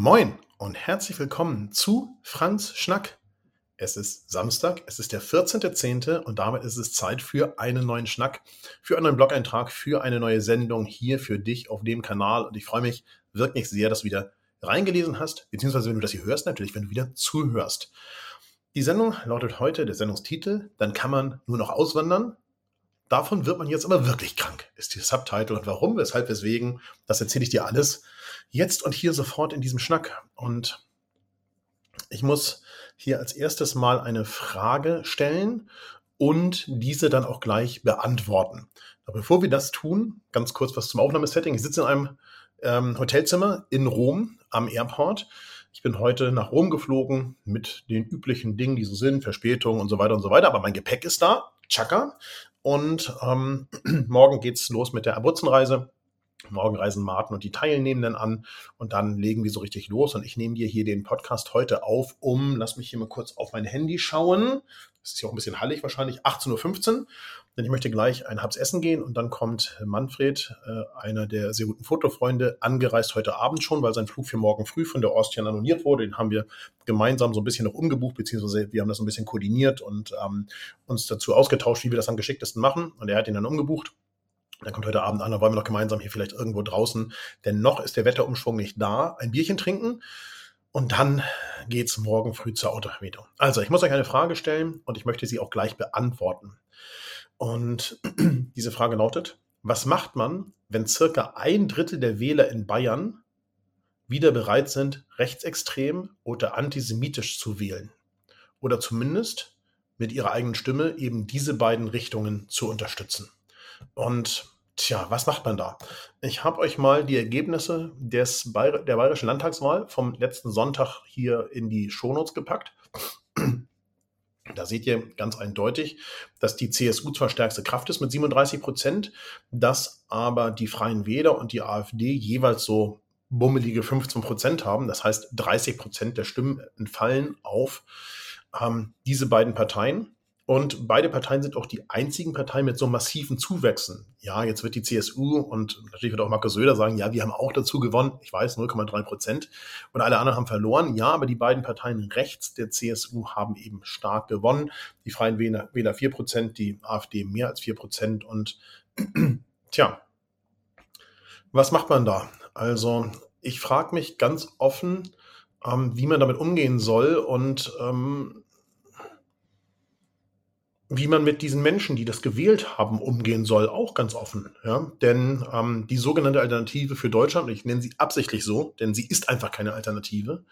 Moin und herzlich willkommen zu Franz Schnack. Es ist Samstag, es ist der 14.10. und damit ist es Zeit für einen neuen Schnack, für einen neuen Blog-Eintrag, für eine neue Sendung hier für dich auf dem Kanal. Und ich freue mich wirklich sehr, dass du wieder reingelesen hast, beziehungsweise wenn du das hier hörst, natürlich, wenn du wieder zuhörst. Die Sendung lautet heute, der Sendungstitel, dann kann man nur noch auswandern. Davon wird man jetzt aber wirklich krank, ist die Subtitle. Und warum, weshalb, weswegen, das erzähle ich dir alles jetzt und hier sofort in diesem Schnack. Und ich muss hier als erstes mal eine Frage stellen und diese dann auch gleich beantworten. Aber bevor wir das tun, ganz kurz was zum Aufnahmesetting. Ich sitze in einem ähm, Hotelzimmer in Rom am Airport. Ich bin heute nach Rom geflogen mit den üblichen Dingen, die so sind, Verspätung und so weiter und so weiter. Aber mein Gepäck ist da, tschakka. Und ähm, morgen geht's los mit der Abruzzenreise. Morgen reisen Martin und die Teilnehmenden an und dann legen wir so richtig los. Und ich nehme dir hier den Podcast heute auf, um, lass mich hier mal kurz auf mein Handy schauen. Das ist hier auch ein bisschen hallig wahrscheinlich, 18.15 Uhr. Denn ich möchte gleich ein Habs essen gehen und dann kommt Manfred, äh, einer der sehr guten Fotofreunde, angereist heute Abend schon, weil sein Flug für morgen früh von der Austrian annulliert wurde. Den haben wir gemeinsam so ein bisschen noch umgebucht, beziehungsweise wir haben das ein bisschen koordiniert und ähm, uns dazu ausgetauscht, wie wir das am geschicktesten machen. Und er hat ihn dann umgebucht. Dann kommt heute Abend an, dann wollen wir noch gemeinsam hier vielleicht irgendwo draußen, denn noch ist der Wetterumschwung nicht da, ein Bierchen trinken. Und dann geht's morgen früh zur Autovermietung. Also, ich muss euch eine Frage stellen und ich möchte sie auch gleich beantworten. Und diese Frage lautet, was macht man, wenn circa ein Drittel der Wähler in Bayern wieder bereit sind, rechtsextrem oder antisemitisch zu wählen? Oder zumindest mit ihrer eigenen Stimme eben diese beiden Richtungen zu unterstützen? Und tja, was macht man da? Ich habe euch mal die Ergebnisse des Bayer der Bayerischen Landtagswahl vom letzten Sonntag hier in die Shownotes gepackt. Da seht ihr ganz eindeutig, dass die CSU zwar stärkste Kraft ist mit 37 Prozent, dass aber die Freien Wähler und die AfD jeweils so bummelige 15 Prozent haben. Das heißt, 30 Prozent der Stimmen entfallen auf ähm, diese beiden Parteien. Und beide Parteien sind auch die einzigen Parteien mit so massiven Zuwächsen. Ja, jetzt wird die CSU und natürlich wird auch Markus Söder sagen, ja, wir haben auch dazu gewonnen. Ich weiß, 0,3 Prozent. Und alle anderen haben verloren. Ja, aber die beiden Parteien rechts der CSU haben eben stark gewonnen. Die Freien Wähler, Wähler 4 Prozent, die AfD mehr als 4 Prozent. Und tja, was macht man da? Also, ich frage mich ganz offen, ähm, wie man damit umgehen soll. Und ähm, wie man mit diesen Menschen, die das gewählt haben, umgehen soll, auch ganz offen. Ja? Denn ähm, die sogenannte Alternative für Deutschland, ich nenne sie absichtlich so, denn sie ist einfach keine Alternative,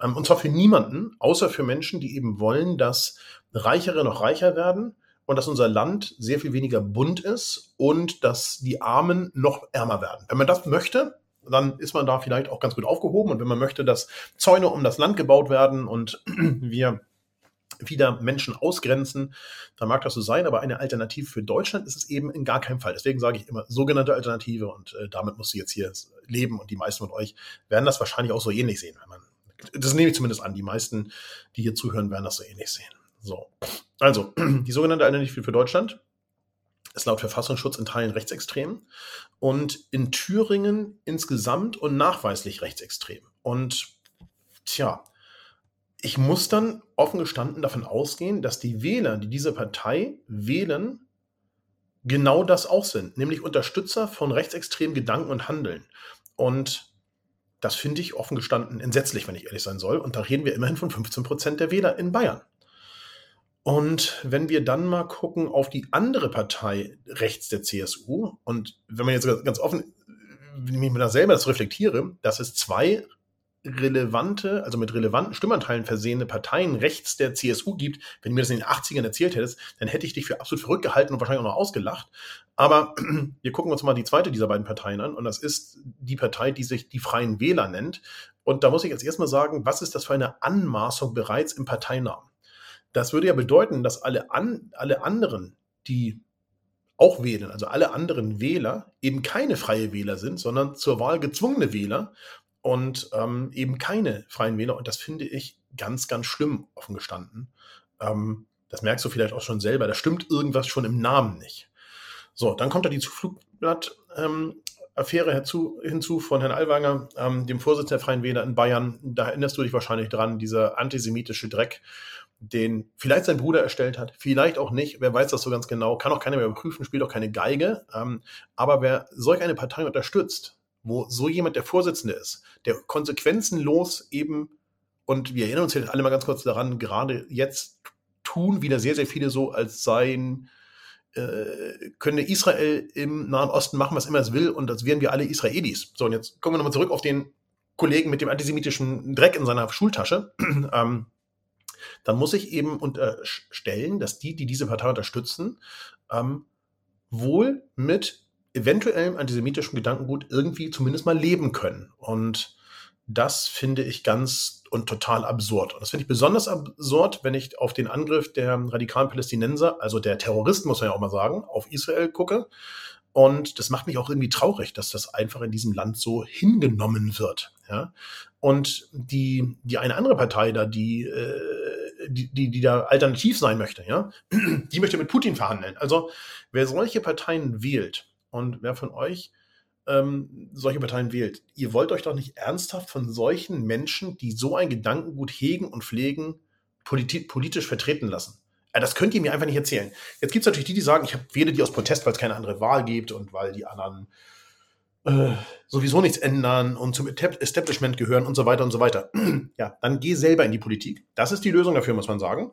ähm, und zwar für niemanden, außer für Menschen, die eben wollen, dass Reichere noch reicher werden und dass unser Land sehr viel weniger bunt ist und dass die Armen noch ärmer werden. Wenn man das möchte, dann ist man da vielleicht auch ganz gut aufgehoben. Und wenn man möchte, dass Zäune um das Land gebaut werden und wir wieder Menschen ausgrenzen, dann mag das so sein, aber eine Alternative für Deutschland ist es eben in gar keinem Fall. Deswegen sage ich immer sogenannte Alternative und äh, damit musst du jetzt hier leben und die meisten von euch werden das wahrscheinlich auch so ähnlich sehen. Man, das nehme ich zumindest an, die meisten, die hier zuhören, werden das so ähnlich sehen. So, also die sogenannte Alternative für Deutschland ist laut Verfassungsschutz in Teilen rechtsextrem und in Thüringen insgesamt und nachweislich rechtsextrem. Und tja, ich muss dann offen gestanden davon ausgehen, dass die Wähler, die diese Partei wählen, genau das auch sind, nämlich Unterstützer von rechtsextremen Gedanken und Handeln. Und das finde ich offen gestanden entsetzlich, wenn ich ehrlich sein soll. Und da reden wir immerhin von 15 Prozent der Wähler in Bayern. Und wenn wir dann mal gucken auf die andere Partei rechts der CSU, und wenn man jetzt ganz offen, wenn ich mir da selber das reflektiere, dass es zwei relevante, also mit relevanten Stimmanteilen versehene Parteien rechts der CSU gibt, wenn du mir das in den 80ern erzählt hättest, dann hätte ich dich für absolut verrückt gehalten und wahrscheinlich auch noch ausgelacht. Aber wir gucken uns mal die zweite dieser beiden Parteien an und das ist die Partei, die sich die Freien Wähler nennt. Und da muss ich jetzt erstmal sagen, was ist das für eine Anmaßung bereits im Parteinamen? Das würde ja bedeuten, dass alle, an, alle anderen, die auch wählen, also alle anderen Wähler eben keine freie Wähler sind, sondern zur Wahl gezwungene Wähler und ähm, eben keine freien Wähler. Und das finde ich ganz, ganz schlimm, offen gestanden. Ähm, das merkst du vielleicht auch schon selber. Da stimmt irgendwas schon im Namen nicht. So, dann kommt da die Zuflugblatt. Ähm, hinzu von Herrn Allwanger, ähm, dem Vorsitzenden der Freien Wähler in Bayern. Da erinnerst du dich wahrscheinlich dran, dieser antisemitische Dreck, den vielleicht sein Bruder erstellt hat, vielleicht auch nicht, wer weiß das so ganz genau, kann auch keiner mehr überprüfen, spielt auch keine Geige. Ähm, aber wer solch eine Partei unterstützt, wo so jemand der Vorsitzende ist, der konsequenzenlos eben, und wir erinnern uns jetzt alle mal ganz kurz daran, gerade jetzt tun wieder sehr, sehr viele so, als seien äh, könne Israel im Nahen Osten machen, was immer es will, und als wären wir alle Israelis. So, und jetzt kommen wir nochmal zurück auf den Kollegen mit dem antisemitischen Dreck in seiner Schultasche. ähm, dann muss ich eben unterstellen, dass die, die diese Partei unterstützen, ähm, wohl mit eventuellem antisemitischem Gedankengut irgendwie zumindest mal leben können. Und das finde ich ganz und total absurd. Und das finde ich besonders absurd, wenn ich auf den Angriff der radikalen Palästinenser, also der Terroristen, muss man ja auch mal sagen, auf Israel gucke. Und das macht mich auch irgendwie traurig, dass das einfach in diesem Land so hingenommen wird. Ja? Und die, die eine andere Partei da, die, äh, die, die, die da alternativ sein möchte, ja, die möchte mit Putin verhandeln. Also wer solche Parteien wählt und wer von euch ähm, solche Parteien wählt. Ihr wollt euch doch nicht ernsthaft von solchen Menschen, die so ein Gedankengut hegen und pflegen, politi politisch vertreten lassen. Äh, das könnt ihr mir einfach nicht erzählen. Jetzt gibt es natürlich die, die sagen, ich wähle die aus Protest, weil es keine andere Wahl gibt und weil die anderen äh, sowieso nichts ändern und zum Establishment gehören und so weiter und so weiter. ja, dann geh selber in die Politik. Das ist die Lösung dafür, muss man sagen.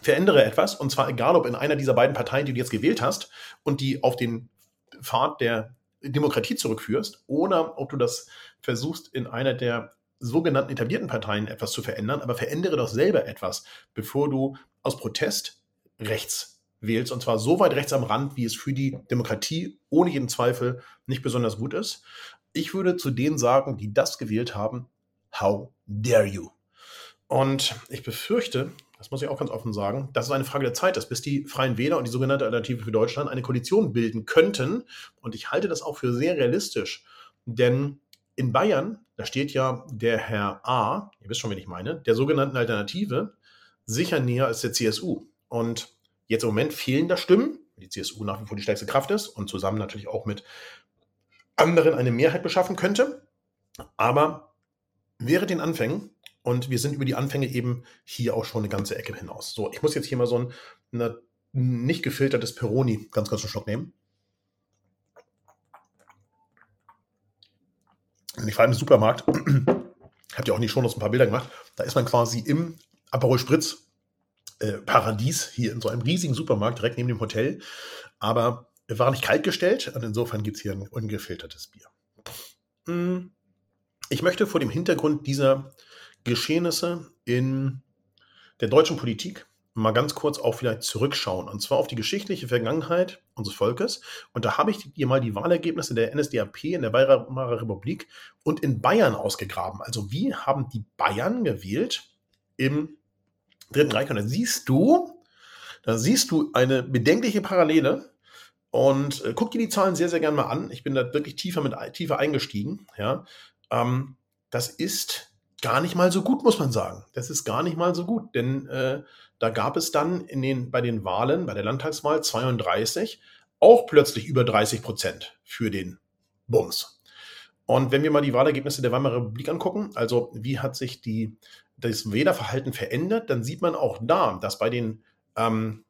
Verändere etwas, und zwar egal, ob in einer dieser beiden Parteien, die du jetzt gewählt hast und die auf den Pfad der Demokratie zurückführst oder ob du das versuchst, in einer der sogenannten etablierten Parteien etwas zu verändern, aber verändere doch selber etwas, bevor du aus Protest rechts wählst, und zwar so weit rechts am Rand, wie es für die Demokratie ohne jeden Zweifel nicht besonders gut ist. Ich würde zu denen sagen, die das gewählt haben, how dare you? Und ich befürchte, das muss ich auch ganz offen sagen, dass es eine Frage der Zeit ist, bis die Freien Wähler und die sogenannte Alternative für Deutschland eine Koalition bilden könnten. Und ich halte das auch für sehr realistisch, denn in Bayern, da steht ja der Herr A, ihr wisst schon, wen ich meine, der sogenannten Alternative, sicher näher als der CSU. Und jetzt im Moment fehlen da Stimmen, die CSU nach wie vor die stärkste Kraft ist und zusammen natürlich auch mit anderen eine Mehrheit beschaffen könnte. Aber wäre den Anfängen und wir sind über die Anfänge eben hier auch schon eine ganze Ecke hinaus. So, ich muss jetzt hier mal so ein eine, nicht gefiltertes Peroni ganz kurz einen Schluck nehmen. Und ich war im Supermarkt, habt ihr auch in die Shownotes ein paar Bilder gemacht, da ist man quasi im Aperol Spritz äh, Paradies, hier in so einem riesigen Supermarkt, direkt neben dem Hotel. Aber war nicht kalt gestellt und insofern gibt es hier ein ungefiltertes Bier. Hm. Ich möchte vor dem Hintergrund dieser Geschehnisse in der deutschen Politik mal ganz kurz auch vielleicht zurückschauen. Und zwar auf die geschichtliche Vergangenheit unseres Volkes. Und da habe ich dir mal die Wahlergebnisse der NSDAP in der Weimarer Republik und in Bayern ausgegraben. Also wie haben die Bayern gewählt im Dritten Reich? Und da siehst du, da siehst du eine bedenkliche Parallele. Und äh, guck dir die Zahlen sehr, sehr gerne mal an. Ich bin da wirklich tiefer mit tiefer eingestiegen. Ja, ähm, das ist gar nicht mal so gut, muss man sagen. Das ist gar nicht mal so gut, denn äh, da gab es dann in den, bei den Wahlen, bei der Landtagswahl 32, auch plötzlich über 30 Prozent für den Bums. Und wenn wir mal die Wahlergebnisse der Weimarer Republik angucken, also wie hat sich die, das Wählerverhalten verändert, dann sieht man auch da, dass bei den, ähm,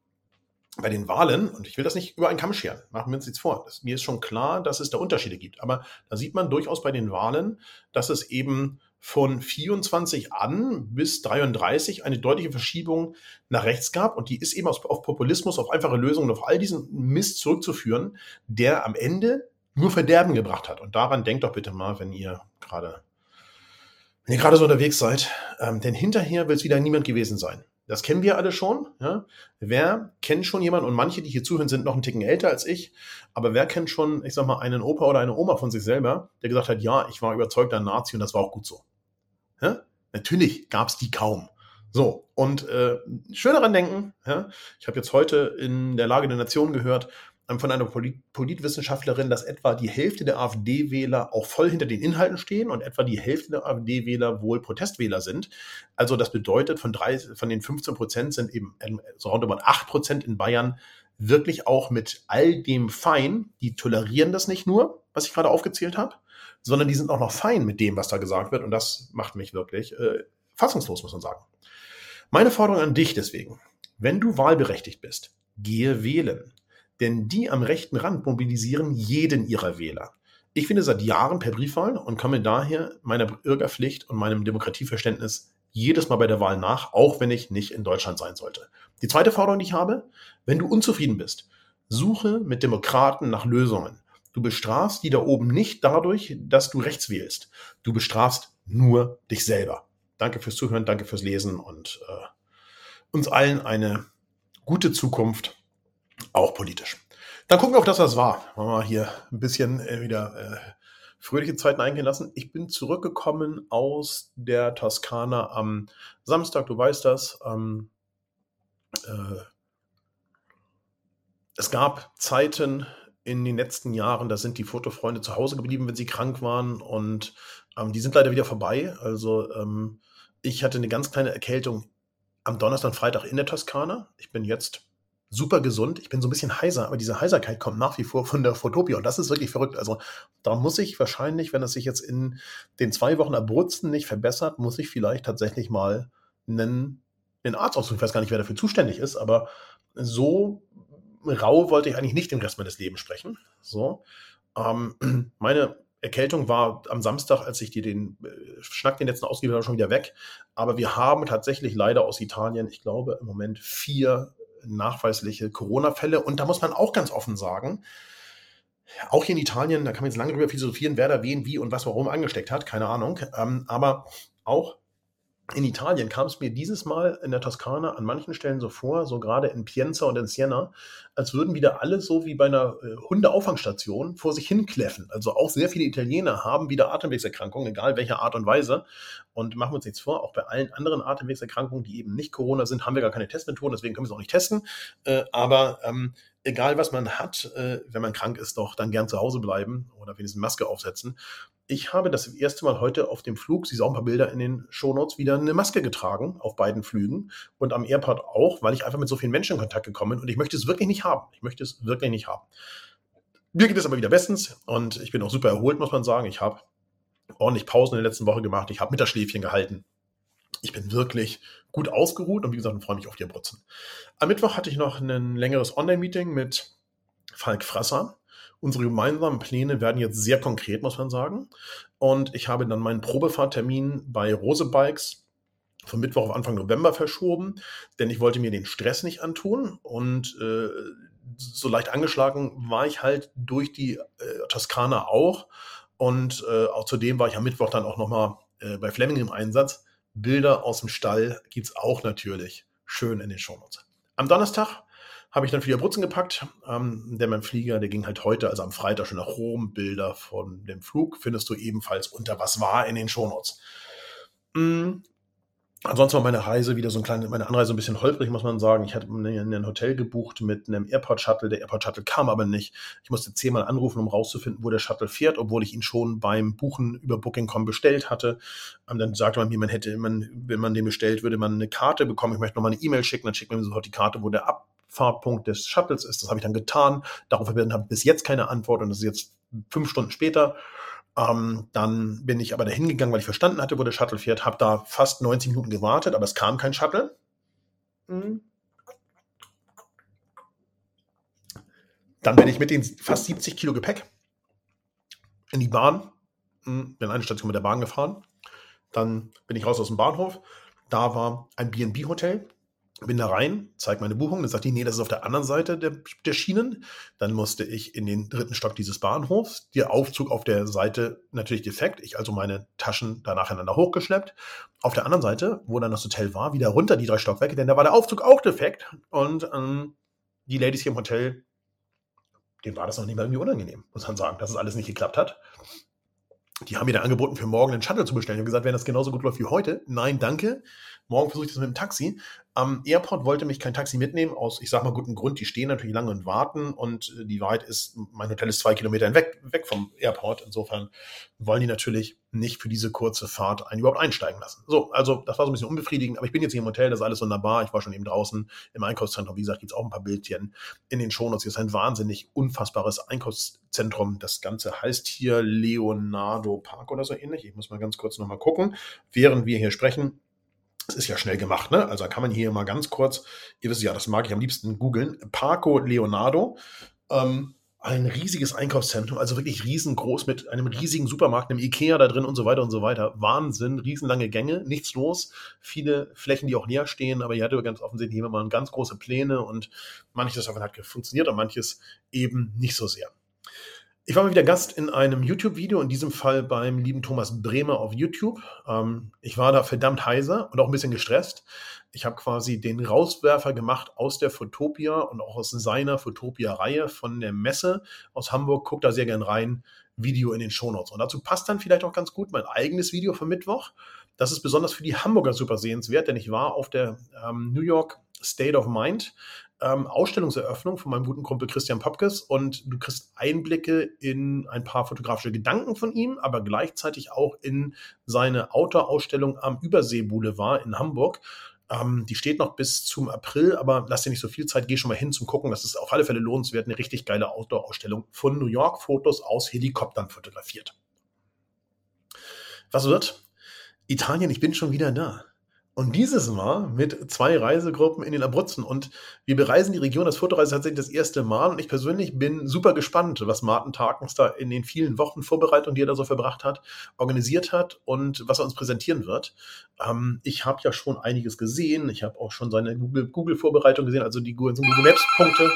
bei den Wahlen, und ich will das nicht über einen Kamm scheren, machen wir uns jetzt vor, das, mir ist schon klar, dass es da Unterschiede gibt, aber da sieht man durchaus bei den Wahlen, dass es eben von 24 an bis 33 eine deutliche Verschiebung nach rechts gab. Und die ist eben auf, Populismus, auf einfache Lösungen, auf all diesen Mist zurückzuführen, der am Ende nur Verderben gebracht hat. Und daran denkt doch bitte mal, wenn ihr gerade, wenn ihr gerade so unterwegs seid. Ähm, denn hinterher wird es wieder niemand gewesen sein. Das kennen wir alle schon. Ja? Wer kennt schon jemanden, und manche, die hier zuhören, sind noch einen Ticken älter als ich, aber wer kennt schon, ich sag mal, einen Opa oder eine Oma von sich selber, der gesagt hat, ja, ich war überzeugter Nazi und das war auch gut so. Ja? Natürlich gab es die kaum. So, und äh, schön daran denken, ja? ich habe jetzt heute in der Lage der Nation gehört, von einer Polit Politwissenschaftlerin, dass etwa die Hälfte der AfD-Wähler auch voll hinter den Inhalten stehen und etwa die Hälfte der AfD-Wähler wohl Protestwähler sind. Also das bedeutet, von, drei, von den 15 Prozent sind eben so roundabout 8 Prozent in Bayern wirklich auch mit all dem fein. Die tolerieren das nicht nur, was ich gerade aufgezählt habe, sondern die sind auch noch fein mit dem, was da gesagt wird. Und das macht mich wirklich äh, fassungslos, muss man sagen. Meine Forderung an dich deswegen, wenn du wahlberechtigt bist, gehe wählen. Denn die am rechten Rand mobilisieren jeden ihrer Wähler. Ich finde seit Jahren per Briefwahl und komme daher meiner Bürgerpflicht und meinem Demokratieverständnis jedes Mal bei der Wahl nach, auch wenn ich nicht in Deutschland sein sollte. Die zweite Forderung, die ich habe, wenn du unzufrieden bist, suche mit Demokraten nach Lösungen. Du bestrafst die da oben nicht dadurch, dass du rechts wählst. Du bestrafst nur dich selber. Danke fürs Zuhören, danke fürs Lesen und äh, uns allen eine gute Zukunft, auch politisch. Dann gucken wir auf das, was war. Wollen wir hier ein bisschen äh, wieder äh, fröhliche Zeiten eingehen lassen. Ich bin zurückgekommen aus der Toskana am Samstag, du weißt das. Ähm, äh, es gab Zeiten in den letzten Jahren, da sind die Fotofreunde zu Hause geblieben, wenn sie krank waren und ähm, die sind leider wieder vorbei. Also ähm, ich hatte eine ganz kleine Erkältung am Donnerstag und Freitag in der Toskana. Ich bin jetzt super gesund. Ich bin so ein bisschen heiser, aber diese Heiserkeit kommt nach wie vor von der Photopia und das ist wirklich verrückt. Also da muss ich wahrscheinlich, wenn es sich jetzt in den zwei Wochen Abruzzen nicht verbessert, muss ich vielleicht tatsächlich mal einen, einen Arzt aussuchen. Ich weiß gar nicht, wer dafür zuständig ist, aber so rau wollte ich eigentlich nicht den Rest meines Lebens sprechen. So. Ähm, meine Erkältung war am Samstag, als ich dir den äh, Schnack den letzten ausgegeben habe, schon wieder weg. Aber wir haben tatsächlich leider aus Italien, ich glaube, im Moment vier nachweisliche Corona-Fälle. Und da muss man auch ganz offen sagen, auch hier in Italien, da kann man jetzt lange drüber philosophieren, wer da wen, wie und was warum angesteckt hat, keine Ahnung. Ähm, aber auch in Italien kam es mir dieses Mal in der Toskana an manchen Stellen so vor, so gerade in Pienza und in Siena, als würden wieder alle so wie bei einer äh, Hundeauffangstation vor sich hinkläffen. Also auch sehr viele Italiener haben wieder Atemwegserkrankungen, egal welcher Art und Weise. Und machen wir uns nichts vor, auch bei allen anderen Atemwegserkrankungen, die eben nicht Corona sind, haben wir gar keine Testmethoden, deswegen können wir es auch nicht testen. Äh, aber ähm, egal was man hat, äh, wenn man krank ist, doch dann gern zu Hause bleiben oder wenigstens Maske aufsetzen ich habe das erste Mal heute auf dem Flug, Sie auch ein paar Bilder in den Shownotes, wieder eine Maske getragen auf beiden Flügen und am Airport auch, weil ich einfach mit so vielen Menschen in Kontakt gekommen bin und ich möchte es wirklich nicht haben. Ich möchte es wirklich nicht haben. Mir geht es aber wieder bestens und ich bin auch super erholt, muss man sagen. Ich habe ordentlich Pausen in der letzten Woche gemacht. Ich habe Mittagsschläfchen gehalten. Ich bin wirklich gut ausgeruht und wie gesagt, freue mich auf die Abruzzen. Am Mittwoch hatte ich noch ein längeres Online-Meeting mit Falk Frasser Unsere gemeinsamen Pläne werden jetzt sehr konkret, muss man sagen. Und ich habe dann meinen Probefahrtermin bei Rose Bikes von Mittwoch auf Anfang November verschoben, denn ich wollte mir den Stress nicht antun und äh, so leicht angeschlagen war ich halt durch die äh, Toskana auch und äh, auch zudem war ich am Mittwoch dann auch nochmal äh, bei Fleming im Einsatz. Bilder aus dem Stall gibt es auch natürlich schön in den Shownotes. Am Donnerstag habe ich dann für die Abruzzen gepackt. Ähm, der mein Flieger, der ging halt heute, also am Freitag schon nach Rom. Bilder von dem Flug findest du ebenfalls unter was war in den Shownotes. Mhm. Ansonsten war meine Reise wieder so ein kleines, meine Anreise ein bisschen holprig, muss man sagen. Ich hatte ein Hotel gebucht mit einem Airport Shuttle. Der Airport Shuttle kam aber nicht. Ich musste zehnmal anrufen, um rauszufinden, wo der Shuttle fährt, obwohl ich ihn schon beim Buchen über Booking.com bestellt hatte. Und dann sagte man mir, man hätte, man, wenn man den bestellt, würde man eine Karte bekommen. Ich möchte nochmal eine E-Mail schicken. Dann schickt man mir sofort die Karte, wo der ab Fahrtpunkt des Shuttles ist. Das habe ich dann getan. Darauf habe ich bis jetzt keine Antwort und das ist jetzt fünf Stunden später. Ähm, dann bin ich aber dahin gegangen, weil ich verstanden hatte, wo der Shuttle fährt, habe da fast 90 Minuten gewartet, aber es kam kein Shuttle. Mhm. Dann bin ich mit den fast 70 Kilo Gepäck in die Bahn, mhm, bin eine Station mit der Bahn gefahren. Dann bin ich raus aus dem Bahnhof. Da war ein B&B-Hotel bin da rein, zeige meine Buchung, dann sagt die, nee, das ist auf der anderen Seite der, der Schienen. Dann musste ich in den dritten Stock dieses Bahnhofs. Der Aufzug auf der Seite natürlich defekt. Ich also meine Taschen da nacheinander hochgeschleppt. Auf der anderen Seite, wo dann das Hotel war, wieder runter die drei Stockwerke, denn da war der Aufzug auch defekt. Und ähm, die Ladies hier im Hotel, denen war das noch nicht mal irgendwie unangenehm, muss man sagen, dass es alles nicht geklappt hat. Die haben mir dann angeboten, für morgen einen Shuttle zu bestellen. Ich habe gesagt, wenn das genauso gut läuft wie heute, nein, danke. Morgen versuche ich das mit dem Taxi. Am Airport wollte mich kein Taxi mitnehmen, aus, ich sag mal, gutem Grund. Die stehen natürlich lange und warten und die Wahrheit ist, mein Hotel ist zwei Kilometer weg, weg vom Airport. Insofern wollen die natürlich nicht für diese kurze Fahrt einen überhaupt einsteigen lassen. So, also das war so ein bisschen unbefriedigend, aber ich bin jetzt hier im Hotel, das ist alles wunderbar. Ich war schon eben draußen im Einkaufszentrum. Wie gesagt, gibt's auch ein paar Bildchen in den Shownotes. Hier ist ein wahnsinnig unfassbares Einkaufszentrum. Das Ganze heißt hier Leonardo Park oder so ähnlich. Ich muss mal ganz kurz nochmal gucken, während wir hier sprechen. Das ist ja schnell gemacht, ne? Also kann man hier mal ganz kurz, ihr wisst ja, das mag ich am liebsten googeln. Parco Leonardo. Ähm, ein riesiges Einkaufszentrum, also wirklich riesengroß mit einem riesigen Supermarkt, einem Ikea da drin und so weiter und so weiter. Wahnsinn, riesenlange Gänge, nichts los, viele Flächen, die auch leer stehen, aber ihr hatte ganz offensichtlich immer mal ganz große Pläne und manches davon hat funktioniert und manches eben nicht so sehr. Ich war mal wieder Gast in einem YouTube-Video, in diesem Fall beim lieben Thomas Bremer auf YouTube. Ähm, ich war da verdammt heiser und auch ein bisschen gestresst. Ich habe quasi den Rauswerfer gemacht aus der Fotopia und auch aus seiner Fotopia-Reihe von der Messe aus Hamburg. Guckt da sehr gern rein. Video in den Shownotes. Und dazu passt dann vielleicht auch ganz gut mein eigenes Video vom Mittwoch. Das ist besonders für die Hamburger super sehenswert, denn ich war auf der ähm, New York State of Mind ähm, Ausstellungseröffnung von meinem guten Kumpel Christian Popkes und du kriegst Einblicke in ein paar fotografische Gedanken von ihm, aber gleichzeitig auch in seine Outdoor-Ausstellung am Überseeboulevard in Hamburg. Ähm, die steht noch bis zum April, aber lass dir nicht so viel Zeit, geh schon mal hin zum Gucken. Das ist auf alle Fälle lohnenswert. Eine richtig geile Outdoor-Ausstellung von New York, Fotos aus Helikoptern fotografiert. Was wird? Italien, ich bin schon wieder da. Und dieses Mal mit zwei Reisegruppen in den Abruzzen. Und wir bereisen die Region. Das Fotoreise tatsächlich das erste Mal. Und ich persönlich bin super gespannt, was Martin Tarkens da in den vielen Wochen Vorbereitung, die er da so verbracht hat, organisiert hat und was er uns präsentieren wird. Ähm, ich habe ja schon einiges gesehen. Ich habe auch schon seine Google-Vorbereitung Google gesehen, also die Google Maps-Punkte.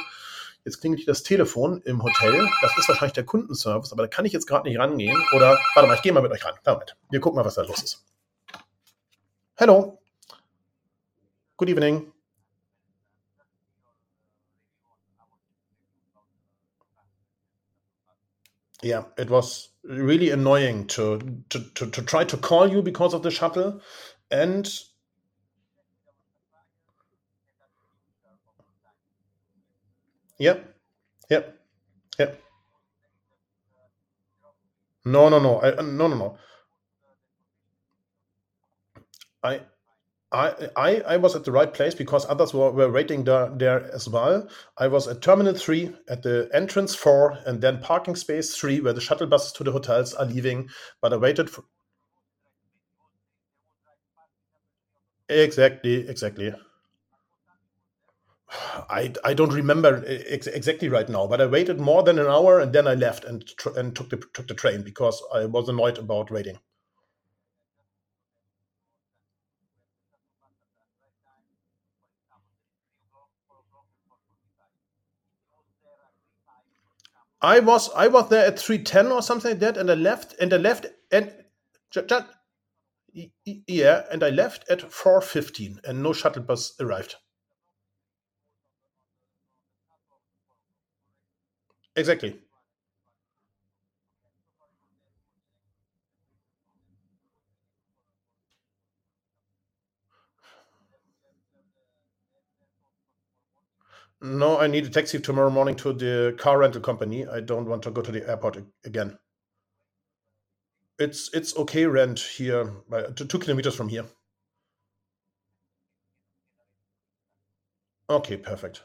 Jetzt klingelt das Telefon im Hotel. Das ist wahrscheinlich der Kundenservice, aber da kann ich jetzt gerade nicht rangehen. Oder, warte mal, ich gehe mal mit euch ran. Damit. Wir gucken mal, was da los ist. Hallo. Good evening. Yeah, it was really annoying to, to, to, to try to call you because of the shuttle. And yeah, yeah, yeah. No, no, no. I, no, no, no. I I, I, I was at the right place because others were, were waiting there, there as well. I was at Terminal 3 at the entrance 4 and then parking space 3 where the shuttle buses to the hotels are leaving. But I waited for. Exactly, exactly. I, I don't remember ex- exactly right now, but I waited more than an hour and then I left and and took the took the train because I was annoyed about waiting. I was I was there at three ten or something like that, and I left and I left and just, yeah, and I left at four fifteen, and no shuttle bus arrived. Exactly. No, I need a taxi tomorrow morning to the car rental company. I don't want to go to the airport again. It's it's okay rent here, two kilometers from here. Okay, perfect.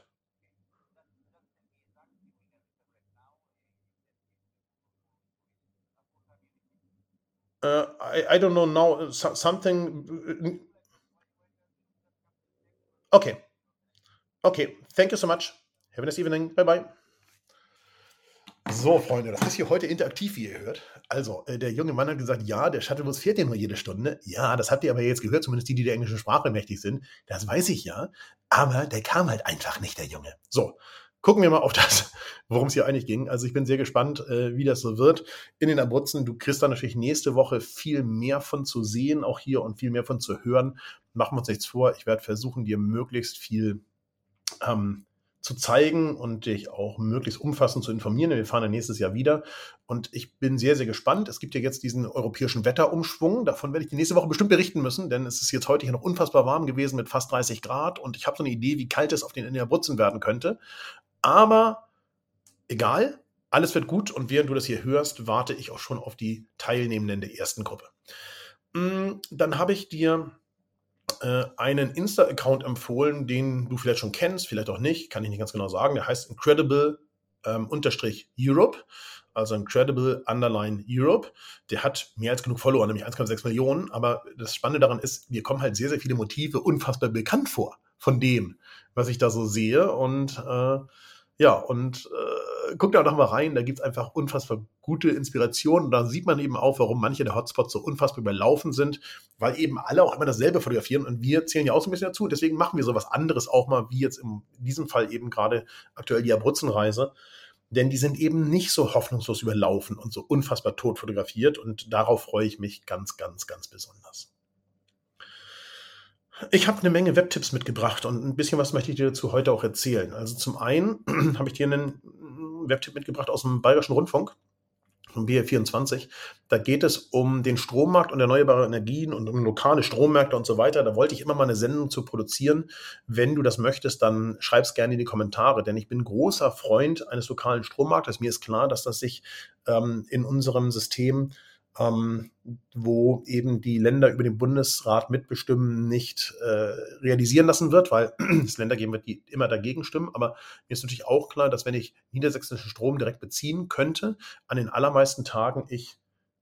Uh, I I don't know now. So, something. Okay. Okay, thank you so much. Have a nice evening. Bye bye. So, Freunde, das ist hier heute interaktiv, wie ihr hört. Also, äh, der junge Mann hat gesagt, ja, der Shuttlebus fährt ja nur jede Stunde. Ja, das habt ihr aber jetzt gehört, zumindest die, die der englischen Sprache mächtig sind. Das weiß ich ja. Aber der kam halt einfach nicht, der Junge. So, gucken wir mal auf das, worum es hier eigentlich ging. Also, ich bin sehr gespannt, äh, wie das so wird in den Abruzzen. Du kriegst da natürlich nächste Woche viel mehr von zu sehen, auch hier und viel mehr von zu hören. Machen wir uns nichts vor. Ich werde versuchen, dir möglichst viel ähm, zu zeigen und dich auch möglichst umfassend zu informieren. Wir fahren dann nächstes Jahr wieder und ich bin sehr, sehr gespannt. Es gibt ja jetzt diesen europäischen Wetterumschwung. Davon werde ich die nächste Woche bestimmt berichten müssen, denn es ist jetzt heute hier noch unfassbar warm gewesen mit fast 30 Grad und ich habe so eine Idee, wie kalt es auf den Innerbrützen werden könnte. Aber egal, alles wird gut und während du das hier hörst, warte ich auch schon auf die Teilnehmenden der ersten Gruppe. Mm, dann habe ich dir äh, einen Insta-Account empfohlen, den du vielleicht schon kennst, vielleicht auch nicht, kann ich nicht ganz genau sagen. Der heißt Incredible ähm, Europe, also Incredible Underline Europe. Der hat mehr als genug Follower, nämlich 1,6 Millionen. Aber das Spannende daran ist, mir kommen halt sehr, sehr viele Motive unfassbar bekannt vor von dem, was ich da so sehe. Und äh, ja, und äh, guckt da doch mal rein, da gibt es einfach unfassbar gute Inspirationen. Da sieht man eben auch, warum manche der Hotspots so unfassbar überlaufen sind, weil eben alle auch immer dasselbe fotografieren und wir zählen ja auch so ein bisschen dazu. Deswegen machen wir sowas anderes auch mal, wie jetzt in diesem Fall eben gerade aktuell die Abruzzenreise. Denn die sind eben nicht so hoffnungslos überlaufen und so unfassbar tot fotografiert und darauf freue ich mich ganz, ganz, ganz besonders. Ich habe eine Menge Webtipps mitgebracht und ein bisschen was möchte ich dir dazu heute auch erzählen. Also zum einen habe ich dir einen Webtipp mitgebracht aus dem Bayerischen Rundfunk vom BR24. Da geht es um den Strommarkt und erneuerbare Energien und um lokale Strommärkte und so weiter. Da wollte ich immer mal eine Sendung zu produzieren. Wenn du das möchtest, dann schreib es gerne in die Kommentare, denn ich bin großer Freund eines lokalen Strommarktes. Mir ist klar, dass das sich ähm, in unserem System ähm, wo eben die Länder über den Bundesrat mitbestimmen, nicht äh, realisieren lassen wird, weil es Länder geben wird, die immer dagegen stimmen. Aber mir ist natürlich auch klar, dass wenn ich niedersächsischen Strom direkt beziehen könnte, an den allermeisten Tagen ich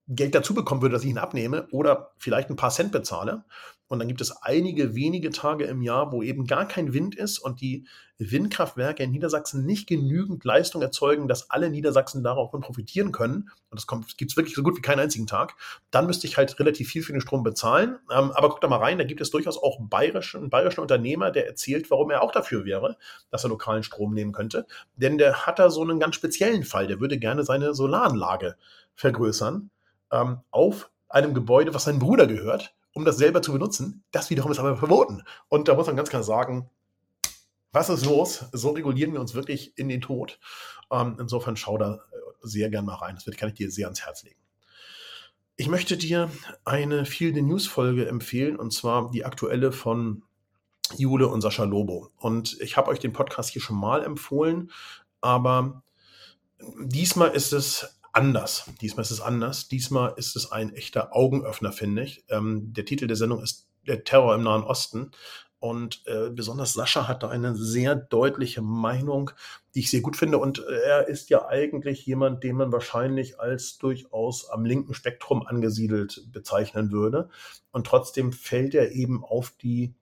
Geld dazu bekommen würde, dass ich ihn abnehme oder vielleicht ein paar Cent bezahle. Und dann gibt es einige wenige Tage im Jahr, wo eben gar kein Wind ist und die Windkraftwerke in Niedersachsen nicht genügend Leistung erzeugen, dass alle Niedersachsen davon profitieren können. Und das gibt es wirklich so gut wie keinen einzigen Tag. Dann müsste ich halt relativ viel für den Strom bezahlen. Ähm, aber guck da mal rein, da gibt es durchaus auch bayerischen, einen bayerischen Unternehmer, der erzählt, warum er auch dafür wäre, dass er lokalen Strom nehmen könnte. Denn der hat da so einen ganz speziellen Fall. Der würde gerne seine Solaranlage vergrößern ähm, auf einem Gebäude, was seinem Bruder gehört, um das selber zu benutzen. Das wiederum ist aber verboten. Und da muss man ganz klar sagen, was ist los? So regulieren wir uns wirklich in den Tod. Ähm, insofern schau da sehr gern mal rein. Das kann ich dir sehr ans Herz legen. Ich möchte dir eine the News Folge empfehlen und zwar die aktuelle von Jule und Sascha Lobo. Und ich habe euch den Podcast hier schon mal empfohlen, aber diesmal ist es anders. Diesmal ist es anders. Diesmal ist es ein echter Augenöffner, finde ich. Ähm, der Titel der Sendung ist Der Terror im Nahen Osten. Und äh, besonders Sascha hat da eine sehr deutliche Meinung, die ich sehr gut finde. Und äh, er ist ja eigentlich jemand, den man wahrscheinlich als durchaus am linken Spektrum angesiedelt bezeichnen würde. Und trotzdem fällt er eben auf die,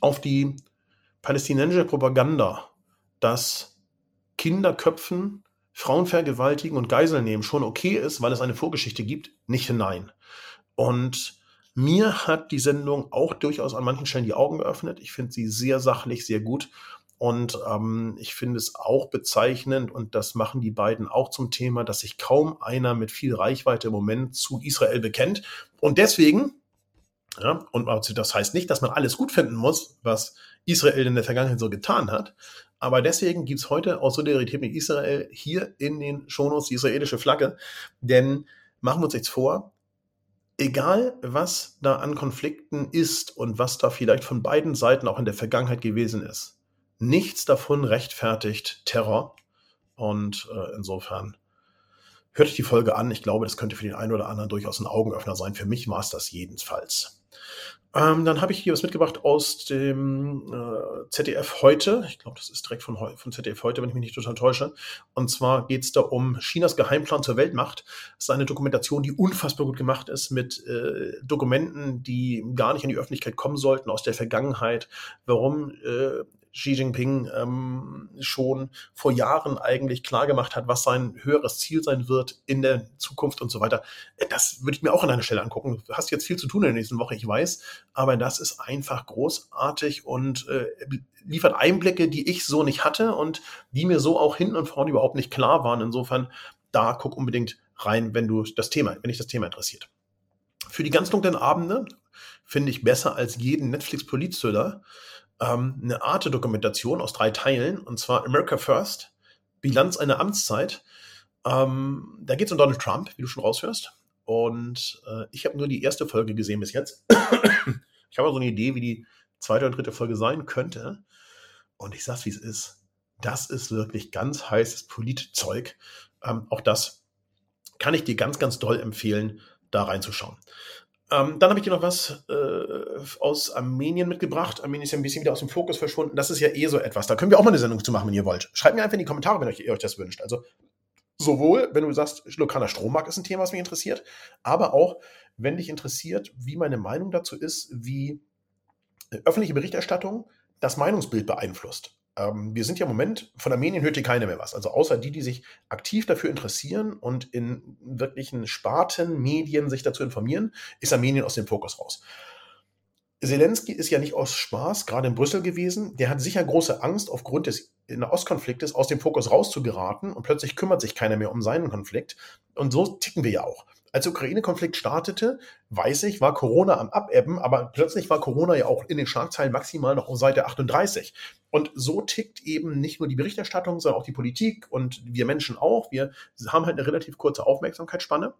auf die palästinensische Propaganda, dass Kinderköpfen Frauen vergewaltigen und Geiseln nehmen schon okay ist, weil es eine Vorgeschichte gibt, nicht hinein. Und mir hat die Sendung auch durchaus an manchen Stellen die Augen geöffnet. Ich finde sie sehr sachlich, sehr gut. Und ähm, ich finde es auch bezeichnend, und das machen die beiden auch zum Thema, dass sich kaum einer mit viel Reichweite im Moment zu Israel bekennt. Und deswegen, ja, und das heißt nicht, dass man alles gut finden muss, was Israel in der Vergangenheit so getan hat, aber deswegen gibt es heute aus Solidarität mit Israel hier in den Shownotes die israelische Flagge. Denn machen wir uns jetzt vor, egal was da an Konflikten ist und was da vielleicht von beiden Seiten auch in der Vergangenheit gewesen ist, nichts davon rechtfertigt Terror. Und äh, insofern hört euch die Folge an. Ich glaube, das könnte für den einen oder anderen durchaus ein Augenöffner sein. Für mich war es das jedenfalls. Ähm, dann habe ich hier was mitgebracht aus dem äh, ZDF heute. Ich glaube, das ist direkt von, von ZDF heute, wenn ich mich nicht total täusche. Und zwar geht es da um Chinas Geheimplan zur Weltmacht. Das ist eine Dokumentation, die unfassbar gut gemacht ist mit äh, Dokumenten, die gar nicht in die Öffentlichkeit kommen sollten aus der Vergangenheit. Warum äh, Xi Jinping ähm, schon vor Jahren eigentlich klar gemacht hat, was sein höheres Ziel sein wird in der Zukunft und so weiter. Das würde ich mir auch an einer Stelle angucken. Du hast jetzt viel zu tun in der nächsten Woche, ich weiß, aber das ist einfach großartig und äh, liefert Einblicke, die ich so nicht hatte und die mir so auch hinten und vorne überhaupt nicht klar waren. Insofern, da guck unbedingt rein, wenn du das Thema, wenn dich das Thema interessiert. Für die ganz dunklen Abende finde ich besser als jeden Netflix-Polit-Thriller ähm, eine Arte-Dokumentation aus drei Teilen, und zwar America First, Bilanz einer Amtszeit. Ähm, da geht es um Donald Trump, wie du schon raushörst. Und äh, ich habe nur die erste Folge gesehen bis jetzt. ich habe so eine Idee, wie die zweite oder dritte Folge sein könnte. Und ich sag's, wie es ist. Das ist wirklich ganz heißes Politzeug. Ähm, auch das kann ich dir ganz, ganz doll empfehlen, da reinzuschauen. Ähm, dann habe ich dir noch was äh, aus Armenien mitgebracht. Armenien ist ja ein bisschen wieder aus dem Fokus verschwunden. Das ist ja eh so etwas. Da können wir auch mal eine Sendung zu machen, wenn ihr wollt. Schreibt mir einfach in die Kommentare, wenn euch, ihr euch das wünscht. Also sowohl, wenn du sagst, lokaler Strommarkt ist ein Thema, was mich interessiert, aber auch, wenn dich interessiert, wie meine Meinung dazu ist, wie äh, öffentliche Berichterstattung das Meinungsbild beeinflusst. Ähm, wir sind ja im Moment, von Armenien hört hier keiner mehr was. Also außer die, die sich aktiv dafür interessieren und in wirklichen Sparten, Medien sich dazu informieren, ist Armenien aus dem Fokus raus. Zelensky ist ja nicht aus Spaß gerade in Brüssel gewesen. Der hat sicher große Angst, aufgrund des Ostkonfliktes aus dem Fokus rauszugeraten und plötzlich kümmert sich keiner mehr um seinen Konflikt. Und so ticken wir ja auch als der Ukraine-Konflikt startete, weiß ich, war Corona am Abebben, aber plötzlich war Corona ja auch in den Schlagzeilen maximal noch auf Seite 38. Und so tickt eben nicht nur die Berichterstattung, sondern auch die Politik und wir Menschen auch. Wir haben halt eine relativ kurze Aufmerksamkeitsspanne.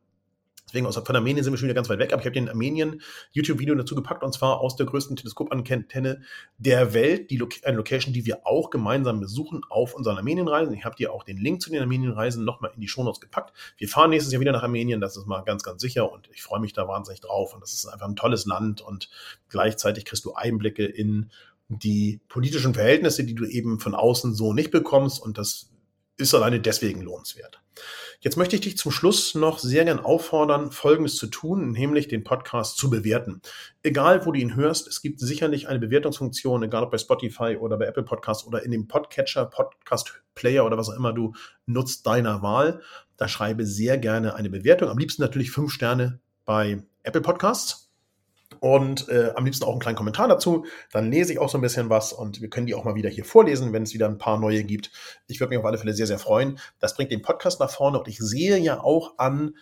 Deswegen aus, von Armenien sind wir schon wieder ganz weit weg, aber ich habe den Armenien YouTube-Video dazu gepackt und zwar aus der größten Teleskopantenne der Welt, die Lo eine Location, die wir auch gemeinsam besuchen auf unseren Armenienreisen. Ich habe dir auch den Link zu den Armenienreisen nochmal in die Shownotes gepackt. Wir fahren nächstes Jahr wieder nach Armenien, das ist mal ganz, ganz sicher und ich freue mich da wahnsinnig drauf und das ist einfach ein tolles Land und gleichzeitig kriegst du Einblicke in die politischen Verhältnisse, die du eben von außen so nicht bekommst und das ist alleine deswegen lohnenswert. Jetzt möchte ich dich zum Schluss noch sehr gern auffordern, Folgendes zu tun, nämlich den Podcast zu bewerten. Egal, wo du ihn hörst, es gibt sicherlich eine Bewertungsfunktion, egal ob bei Spotify oder bei Apple Podcasts oder in dem Podcatcher, Podcast Player oder was auch immer du nutzt, deiner Wahl. Da schreibe sehr gerne eine Bewertung. Am liebsten natürlich fünf Sterne bei Apple Podcasts und äh, am liebsten auch einen kleinen Kommentar dazu. Dann lese ich auch so ein bisschen was und wir können die auch mal wieder hier vorlesen, wenn es wieder ein paar neue gibt. Ich würde mich auf alle Fälle sehr, sehr freuen. Das bringt den Podcast nach vorne und ich sehe ja auch an,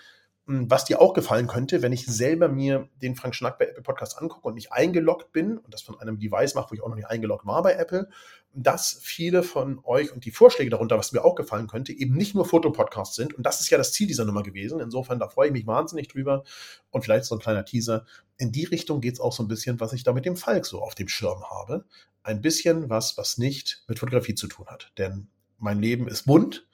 was dir auch gefallen könnte, wenn ich selber mir den Frank Schnack bei Apple Podcast angucke und nicht eingeloggt bin und das von einem Device mache, wo ich auch noch nicht eingeloggt war bei Apple, dass viele von euch und die Vorschläge darunter, was mir auch gefallen könnte, eben nicht nur Fotopodcasts sind. Und das ist ja das Ziel dieser Nummer gewesen. Insofern, da freue ich mich wahnsinnig drüber. Und vielleicht so ein kleiner Teaser. In die Richtung geht es auch so ein bisschen, was ich da mit dem Falk so auf dem Schirm habe. Ein bisschen was, was nicht mit Fotografie zu tun hat. Denn mein Leben ist bunt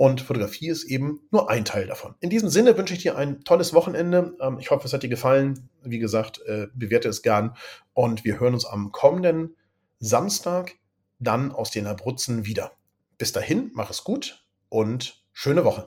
und Fotografie ist eben nur ein Teil davon. In diesem Sinne wünsche ich dir ein tolles Wochenende. Ähm, ich hoffe, es hat dir gefallen. Wie gesagt, äh, bewerte es gern. Und wir hören uns am kommenden Samstag dann aus den Abruzzen wieder. Bis dahin, mach es gut und schöne Woche.